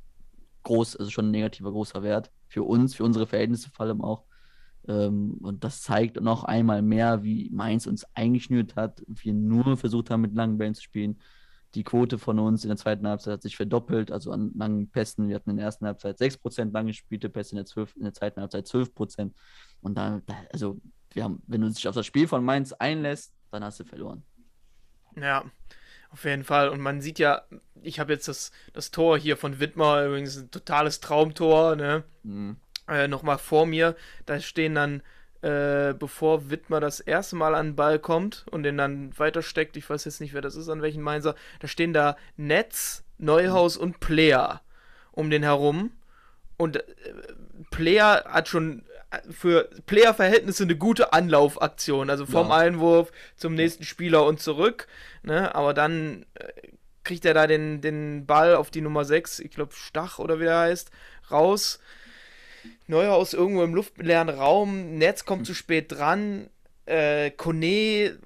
groß, also schon ein negativer großer Wert für uns, für unsere Verhältnisse vor allem auch. Ähm, und das zeigt noch einmal mehr, wie Mainz uns eingeschnürt hat. Wir nur versucht haben, mit langen Bällen zu spielen. Die Quote von uns in der zweiten Halbzeit hat sich verdoppelt, also an langen Pässen. Wir hatten in der ersten Halbzeit 6% lang gespielte Pässe, in der, 12, in der zweiten Halbzeit 12%. Und da, da also, wir haben, wenn du dich auf das Spiel von Mainz einlässt, dann hast du verloren. Ja, auf jeden Fall. Und man sieht ja, ich habe jetzt das, das Tor hier von Wittmer, übrigens ein totales Traumtor, ne? Mhm. Äh, Nochmal vor mir. Da stehen dann, äh, bevor Wittmer das erste Mal an den Ball kommt und den dann weitersteckt, ich weiß jetzt nicht, wer das ist, an welchen Mainzer, da stehen da Netz, Neuhaus und Player um den herum. Und äh, Player hat schon für Player-Verhältnisse eine gute Anlaufaktion. Also vom ja. Einwurf zum nächsten Spieler und zurück. Ne? Aber dann äh, kriegt er da den, den Ball auf die Nummer 6, ich glaube Stach oder wie der heißt, raus. Neuhaus irgendwo im luftleeren Raum. Netz kommt zu spät dran. Äh, Kone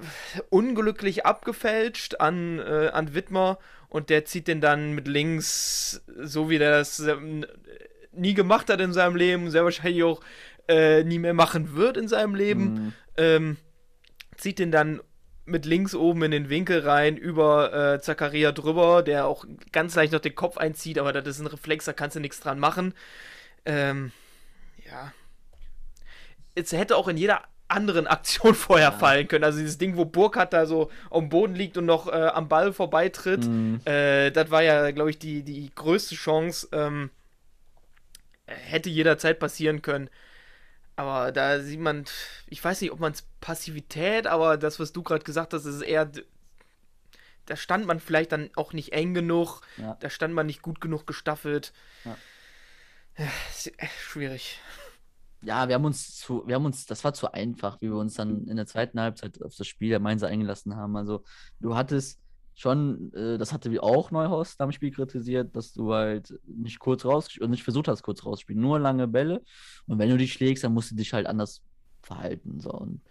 unglücklich abgefälscht an, äh, an Wittmer und der zieht den dann mit links, so wie der das äh, nie gemacht hat in seinem Leben, sehr wahrscheinlich auch äh, nie mehr machen wird in seinem Leben. Mhm. Ähm, zieht den dann mit links oben in den Winkel rein über äh, Zakaria drüber, der auch ganz leicht noch den Kopf einzieht, aber das ist ein Reflex, da kannst du nichts dran machen. Ähm, ja. Es hätte auch in jeder anderen Aktion vorher ja. fallen können. Also dieses Ding, wo Burkhardt da so am Boden liegt und noch äh, am Ball vorbeitritt, mhm. äh, das war ja, glaube ich, die, die größte Chance. Ähm, hätte jederzeit passieren können. Aber da sieht man, ich weiß nicht, ob man es Passivität, aber das, was du gerade gesagt hast, ist eher. Da stand man vielleicht dann auch nicht eng genug, ja. da stand man nicht gut genug gestaffelt. Ja. Schwierig. Ja, wir haben uns zu, wir haben uns, das war zu einfach, wie wir uns dann in der zweiten Halbzeit auf das Spiel der Mainzer eingelassen haben. Also du hattest schon, äh, das hatte wie auch Neuhaus am Spiel kritisiert, dass du halt nicht kurz raus und nicht versucht hast, kurz rauszuspielen, nur lange Bälle. Und wenn du dich schlägst, dann musst du dich halt anders verhalten. So. Und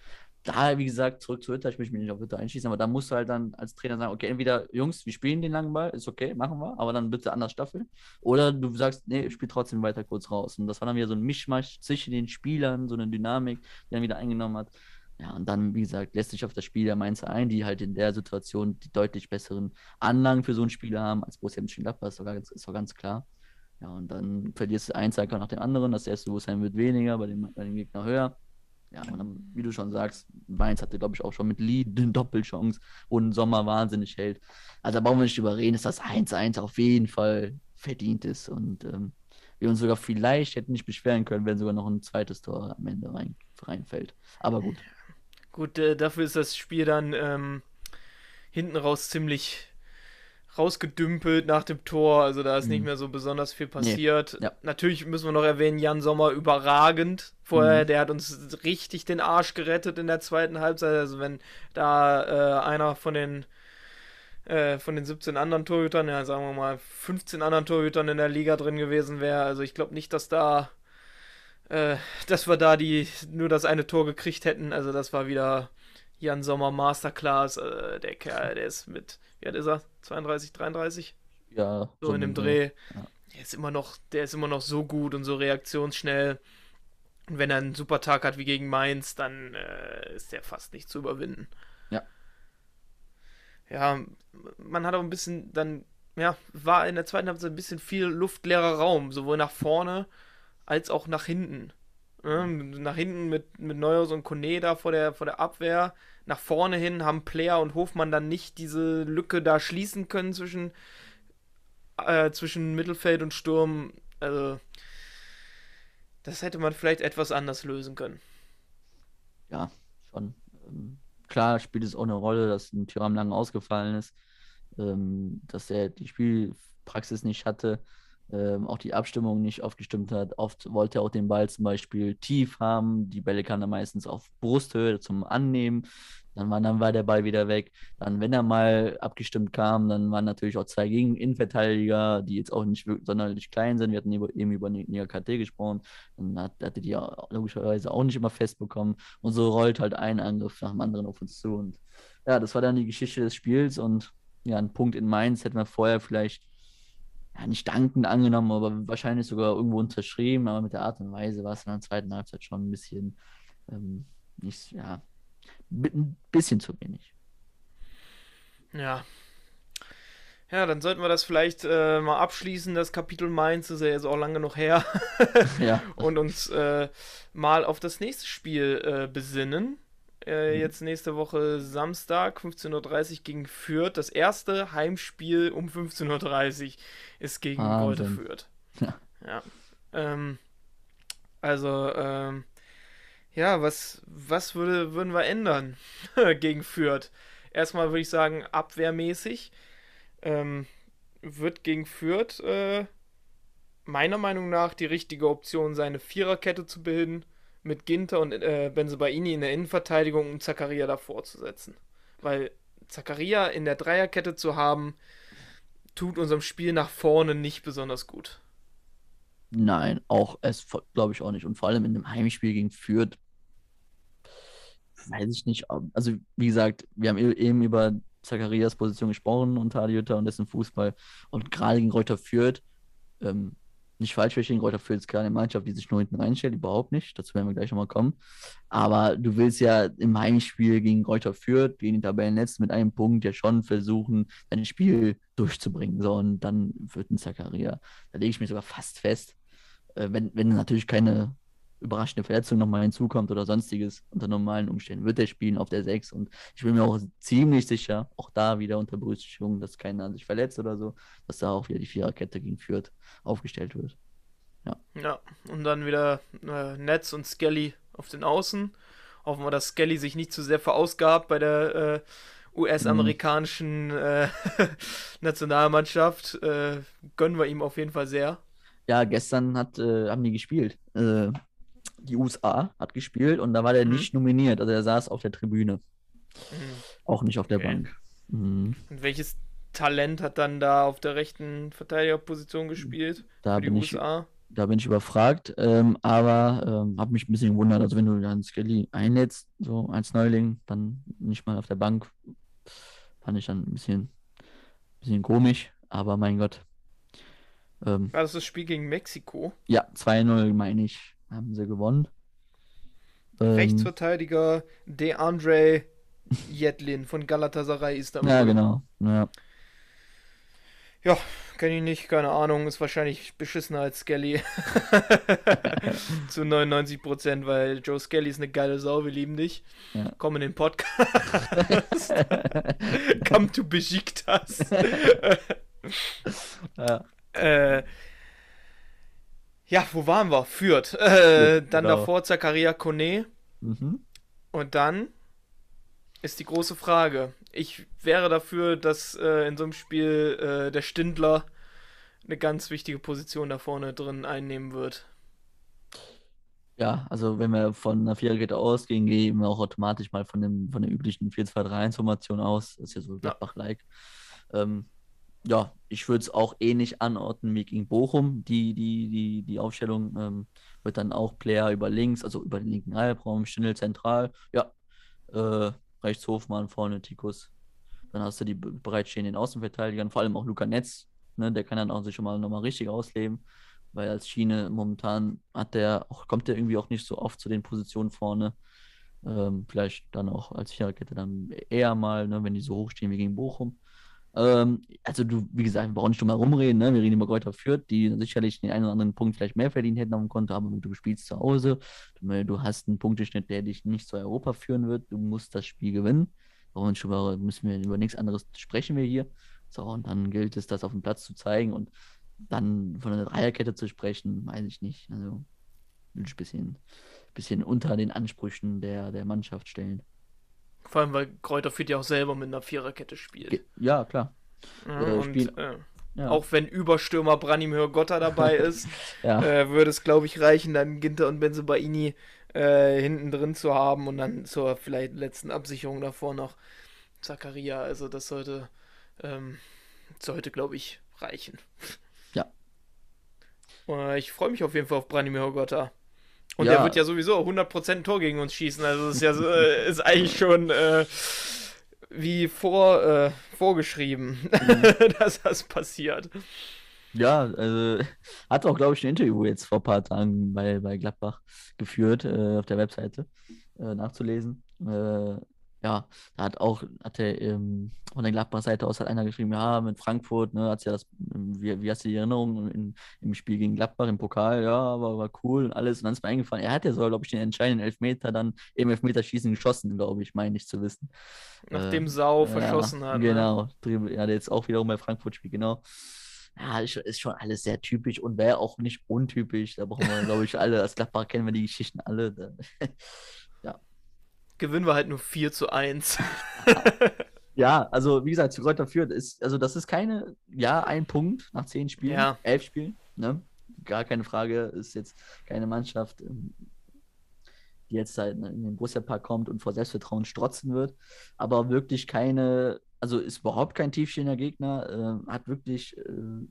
da, wie gesagt, zurück zu Hütter, ich möchte mich nicht auf Hütter einschießen, aber da musst du halt dann als Trainer sagen, okay, entweder, Jungs, wir spielen den langen Ball, ist okay, machen wir, aber dann bitte anders staffeln. Oder du sagst, nee, spiel trotzdem weiter kurz raus. Und das war dann wieder so ein Mischmasch zwischen den Spielern, so eine Dynamik, die dann wieder eingenommen hat. Ja, und dann, wie gesagt, lässt sich auf das Spiel der Mainzer ein, die halt in der Situation die deutlich besseren Anlagen für so einen Spieler haben als Borussia Mönchengladbach, ist doch ganz, ist doch ganz klar. Ja, und dann verlierst du einen Cycle nach dem anderen, das erste Bewusstsein wird weniger, bei dem, bei dem Gegner höher. Ja, und dann, wie du schon sagst, Mainz hatte, glaube ich, auch schon mit Lee eine Doppelchance, ein Sommer wahnsinnig hält. Also da brauchen wir nicht drüber reden, dass das 1-1 auf jeden Fall verdient ist und ähm, wir uns sogar vielleicht hätten nicht beschweren können, wenn sogar noch ein zweites Tor am Ende rein, reinfällt. Aber gut. Gut, äh, dafür ist das Spiel dann ähm, hinten raus ziemlich rausgedümpelt nach dem Tor. Also da ist mhm. nicht mehr so besonders viel passiert. Nee. Ja. Natürlich müssen wir noch erwähnen, Jan Sommer überragend. Vorher, mhm. der hat uns richtig den Arsch gerettet in der zweiten Halbzeit. Also wenn da äh, einer von den äh, von den 17 anderen Torhütern, ja sagen wir mal 15 anderen Torhütern in der Liga drin gewesen wäre. Also ich glaube nicht, dass da äh, dass wir da die nur das eine Tor gekriegt hätten. Also das war wieder Jan Sommer Masterclass. Äh, der Kerl, der ist mit, wie alt ist er? 32, 33? Ja. So, in dem Dreh. Ja. Der ist immer noch, der ist immer noch so gut und so reaktionsschnell. Und wenn er einen super Tag hat wie gegen Mainz, dann äh, ist der fast nicht zu überwinden. Ja. Ja, man hat auch ein bisschen dann, ja, war in der zweiten Halbzeit ein bisschen viel luftleerer Raum, sowohl nach vorne als auch nach hinten. Ja, nach hinten mit, mit Neuhaus und Kone da vor der, vor der Abwehr. Nach vorne hin haben Player und Hofmann dann nicht diese Lücke da schließen können zwischen, äh, zwischen Mittelfeld und Sturm. Also, das hätte man vielleicht etwas anders lösen können. Ja, schon. Ähm, klar spielt es auch eine Rolle, dass ein Tyram lang ausgefallen ist, ähm, dass er die Spielpraxis nicht hatte ähm, auch die Abstimmung nicht aufgestimmt hat. Oft wollte er auch den Ball zum Beispiel tief haben. Die Bälle kann er meistens auf Brusthöhe zum Annehmen. Dann war, dann war der Ball wieder weg. Dann, wenn er mal abgestimmt kam, dann waren natürlich auch zwei Gegen Innenverteidiger, die jetzt auch nicht sonderlich klein sind. Wir hatten eben über Nia KT gesprochen. Dann hat, hatte die ja logischerweise auch nicht immer festbekommen. Und so rollt halt ein Angriff nach dem anderen auf uns zu. Und ja, das war dann die Geschichte des Spiels. Und ja, ein Punkt in Mainz hätten wir vorher vielleicht ja, nicht dankend angenommen, aber wahrscheinlich sogar irgendwo unterschrieben. Aber mit der Art und Weise war es in der zweiten Halbzeit schon ein bisschen ähm, nicht, ja, ein bisschen zu wenig. Ja. Ja, dann sollten wir das vielleicht äh, mal abschließen. Das Kapitel Mainz ist ja jetzt auch lange noch her. ja. Und uns äh, mal auf das nächste Spiel äh, besinnen. Äh, mhm. Jetzt nächste Woche Samstag, 15.30 Uhr gegen Fürth. Das erste Heimspiel um 15.30 Uhr ist gegen Golde Fürth. Ja. ja. Ähm, also, ähm, ja, was, was würde, würden wir ändern gegen Fürth? Erstmal würde ich sagen, abwehrmäßig ähm, wird gegen Fürth äh, meiner Meinung nach die richtige Option, seine Viererkette zu bilden, mit Ginter und äh, Benzebaini in der Innenverteidigung und Zakaria davor zu setzen. Weil Zakaria in der Dreierkette zu haben, tut unserem Spiel nach vorne nicht besonders gut. Nein, auch es glaube ich auch nicht. Und vor allem in einem Heimspiel gegen Fürth weiß ich nicht. Also, wie gesagt, wir haben e-, eben über Zacharias Position gesprochen und Hadiota und dessen Fußball. Und gerade gegen Reuter führt, ähm, nicht falsch verstehen, Reuter führt ist keine Mannschaft, die sich nur hinten reinstellt, überhaupt nicht. Dazu werden wir gleich nochmal kommen. Aber du willst ja im Heimspiel gegen Reuter führt, gegen den Tabellenletzten mit einem Punkt ja schon versuchen, dein Spiel durchzubringen. So, und dann wird ein Zakaria. Da lege ich mich sogar fast fest. Äh, wenn, wenn natürlich keine überraschende Verletzung nochmal hinzukommt oder sonstiges unter normalen Umständen, wird er spielen auf der 6. Und ich bin mir auch ziemlich sicher, auch da wieder unter Berücksichtigung, dass keiner sich verletzt oder so, dass da auch wieder die Viererkette gegen Fürth aufgestellt wird. Ja. Ja, und dann wieder äh, Netz und Skelly auf den Außen. Hoffen wir, dass Skelly sich nicht zu sehr verausgabt bei der äh, US-amerikanischen äh, Nationalmannschaft. Äh, gönnen wir ihm auf jeden Fall sehr. Ja, gestern hat, äh, haben die gespielt. Die USA hat gespielt und da war der mhm. nicht nominiert. Also er saß auf der Tribüne. Mhm. Auch nicht auf der okay. Bank. Mhm. Und welches Talent hat dann da auf der rechten Verteidigerposition gespielt? Da bin ich. Da bin ich überfragt, ähm, aber ähm, habe mich ein bisschen gewundert. Also, wenn du dann Skelly einlädst, so als Neuling, dann nicht mal auf der Bank, fand ich dann ein bisschen, bisschen komisch. Aber mein Gott. Ähm, War das das Spiel gegen Mexiko? Ja, 2-0, meine ich haben sie gewonnen. Ähm, Rechtsverteidiger DeAndre Jedlin von Galatasaray Istanbul. Ja, genau. Ja, ja kenne ich nicht, keine Ahnung. Ist wahrscheinlich beschissener als Skelly. Zu 99 Prozent, weil Joe Skelly ist eine geile Sau, wir lieben dich. Ja. Komm in den Podcast. Come to Besiktas. ja. Äh, ja, wo waren wir? Fürth. Äh, dann genau. davor Zakaria Kone. Mhm. Und dann ist die große Frage. Ich wäre dafür, dass äh, in so einem Spiel äh, der Stindler eine ganz wichtige Position da vorne drin einnehmen wird. Ja, also wenn wir von einer Viererkette ausgehen, gehen wir auch automatisch mal von, dem, von der üblichen 4-2-3-1-Formation aus. Das ist ja so Gladbach-like. Ja. Ähm, ja, ich würde es auch ähnlich anordnen wie gegen Bochum. Die, die, die, die Aufstellung ähm, wird dann auch Player über links, also über den linken Halbraum, Stindel zentral. Ja, äh, rechts Hofmann, vorne Tikus. Dann hast du die bereitstehenden Außenverteidigern, vor allem auch Luca Netz. Ne, der kann dann auch sich schon mal nochmal richtig ausleben, weil als Schiene momentan hat der auch, kommt der irgendwie auch nicht so oft zu den Positionen vorne. Ähm, vielleicht dann auch als Viererkette dann eher mal, ne, wenn die so hoch stehen wie gegen Bochum. Ähm, also du, wie gesagt, wir brauchen nicht drum herum reden, ne? Wir reden über Kräuter Fürth, die sicherlich den einen oder anderen Punkt vielleicht mehr verdient hätten auf dem Konto, aber du spielst zu Hause, du, hast einen Punkteschnitt, der dich nicht zu Europa führen wird, du musst das Spiel gewinnen. Und schon müssen wir über nichts anderes sprechen wir hier. So, und dann gilt es, das auf dem Platz zu zeigen und dann von einer Dreierkette zu sprechen, weiß ich nicht. Also, will ich ein bisschen, bisschen unter den Ansprüchen der, der Mannschaft stellen. Vor allem, weil Kräuter Fürth ja auch selber mit einer Viererkette spielt. Ja, klar. Ja, äh, und, äh, ja. Auch wenn Überstürmer Branimir Gotta dabei ist, ja. äh, würde es, glaube ich, reichen, dann Ginter und Benzebaini äh, hinten drin zu haben und dann zur vielleicht letzten Absicherung davor noch Zakaria. Also das sollte, ähm, sollte glaube ich, reichen. Ja. Äh, ich freue mich auf jeden Fall auf Branimir Hogota. Und Ja. der wird ja sowieso 100% ein Tor gegen uns schießen. Also das ist ja so, äh, ist eigentlich schon äh, wie vor, äh, vorgeschrieben, dass das passiert. Ja, also hat auch, glaube ich, ein Interview jetzt vor ein paar Tagen bei, bei Gladbach geführt, äh, auf der Webseite äh, nachzulesen. Ja, da hat auch, hat der ähm, von der Gladbach-Seite aus hat einer geschrieben, ja, mit Frankfurt, ne, hat's ja das, wie, wie hast du die Erinnerung in, im Spiel gegen Gladbach im Pokal, ja, war, war cool und alles. Und dann ist mir eingefallen, er hat ja sogar, glaube ich, den entscheidenden Elfmeter dann im Elfmeterschießen geschossen, glaube ich, meine ich zu wissen. Nachdem Äh, Sau ja, verschossen hat. ne? Genau, ja, der jetzt auch wiederum bei Frankfurt spielt, genau. Ja, ist schon alles sehr typisch und wäre auch nicht untypisch. Da brauchen wir, glaube ich, alle, als Gladbach kennen wir die Geschichten alle. Gewinnen wir halt nur 4 zu 1. ja, also wie gesagt, zu Kräuter Fürth ist, also das ist keine, ja, ein Punkt nach zehn Spielen, Ja. elf Spielen, ne? Gar keine Frage, ist jetzt keine Mannschaft, ähm, die jetzt halt in den Borussia-Park kommt und vor Selbstvertrauen strotzen wird, aber wirklich keine, also ist überhaupt kein tiefstehender Gegner, äh, hat wirklich äh,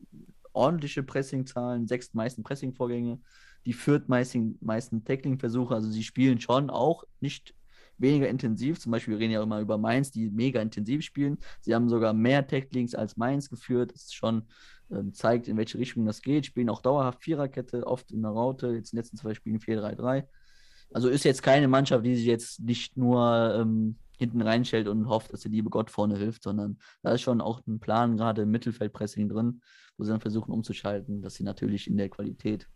ordentliche Pressingzahlen, sechs meisten Pressingvorgänge, die viertmeisten meisten Tackling-Versuche, also sie spielen schon auch nicht weniger intensiv. Zum Beispiel, wir reden ja immer über Mainz, die mega intensiv spielen. Sie haben sogar mehr Tacklings als Mainz geführt. Das schon ähm, zeigt, in welche Richtung das geht. Spielen auch dauerhaft Viererkette, oft in der Raute. Jetzt in den letzten zwei Spielen 4-3-3. Also ist jetzt keine Mannschaft, die sich jetzt nicht nur ähm, hinten reinstellt und hofft, dass der liebe Gott vorne hilft, sondern da ist schon auch ein Plan gerade im Mittelfeldpressing drin, wo sie dann versuchen umzuschalten, dass sie natürlich in der Qualität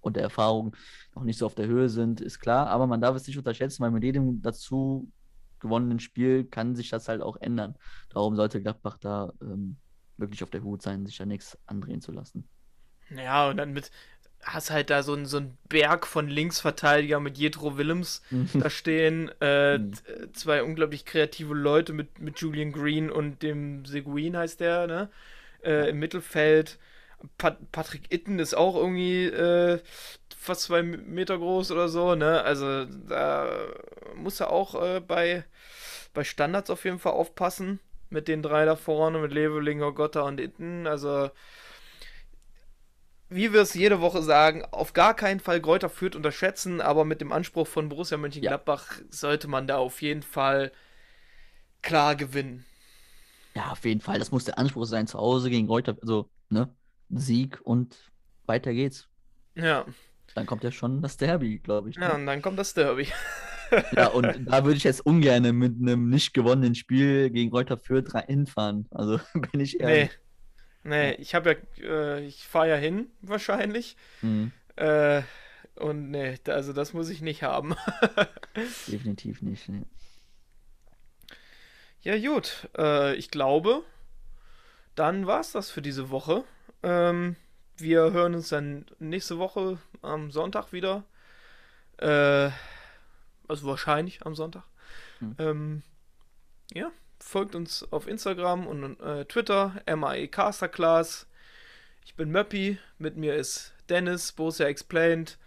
und der Erfahrung noch nicht so auf der Höhe sind, ist klar. Aber man darf es nicht unterschätzen, weil mit jedem dazu gewonnenen Spiel kann sich das halt auch ändern. Darum sollte Gladbach da ähm, wirklich auf der Hut sein, sich da nichts andrehen zu lassen. Ja, und dann mit, hast halt da so ein, so Berg von Linksverteidiger mit Jetro Willems da stehen. Äh, Mhm. t- zwei unglaublich kreative Leute mit, mit Julian Green und dem Seguin heißt der, ne? Äh, Im Mittelfeld. Pat Patrick Itten ist auch irgendwie äh, fast zwei Meter groß oder so, ne? Also da muss er auch äh, bei, bei Standards auf jeden Fall aufpassen. Mit den drei da vorne, mit Levelinger, Gotta und Itten. Also wie wir es jede Woche sagen, auf gar keinen Fall Kräuter Fürth unterschätzen, aber mit dem Anspruch von Borussia Mönchengladbach sollte man da auf jeden Fall klar gewinnen. Ja, auf jeden Fall. Das muss der Anspruch sein, zu Hause gegen Reuter, also, ne? Sieg und weiter geht's. Ja, Dann kommt ja schon das Derby, glaube ich. ja, Ne? und dann kommt das Derby. Ja, und da würde ich jetzt ungern mit einem nicht gewonnenen Spiel gegen Reuter Fürth hinfahren. Also bin ich Nee, ehrlich. nee, ich habe ja, äh, ich fahre ja hin, wahrscheinlich. Mhm, Äh, und nee, also das muss ich nicht haben. definitiv nicht. Nee. Ja, gut. Äh, ich glaube, dann war es das für diese Woche. Ähm, wir hören uns dann nächste Woche am Sonntag wieder. Äh, also wahrscheinlich am Sonntag. Hm. Ähm, ja, folgt uns auf Instagram und äh, Twitter, MAE Casterclass. Ich bin Möppi, mit mir ist Dennis, Borussia Explained.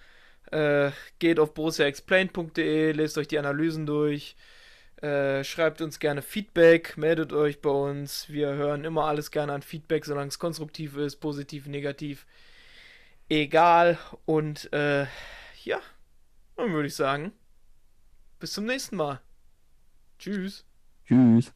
Äh, geht auf borussiaexplained.de, lest euch die Analysen durch. Äh, schreibt uns gerne Feedback, meldet euch bei uns. Wir hören immer alles gerne an Feedback, solange es konstruktiv ist, positiv, negativ. Egal. Und äh, ja, dann würde ich sagen, bis zum nächsten Mal. Tschüss. Tschüss.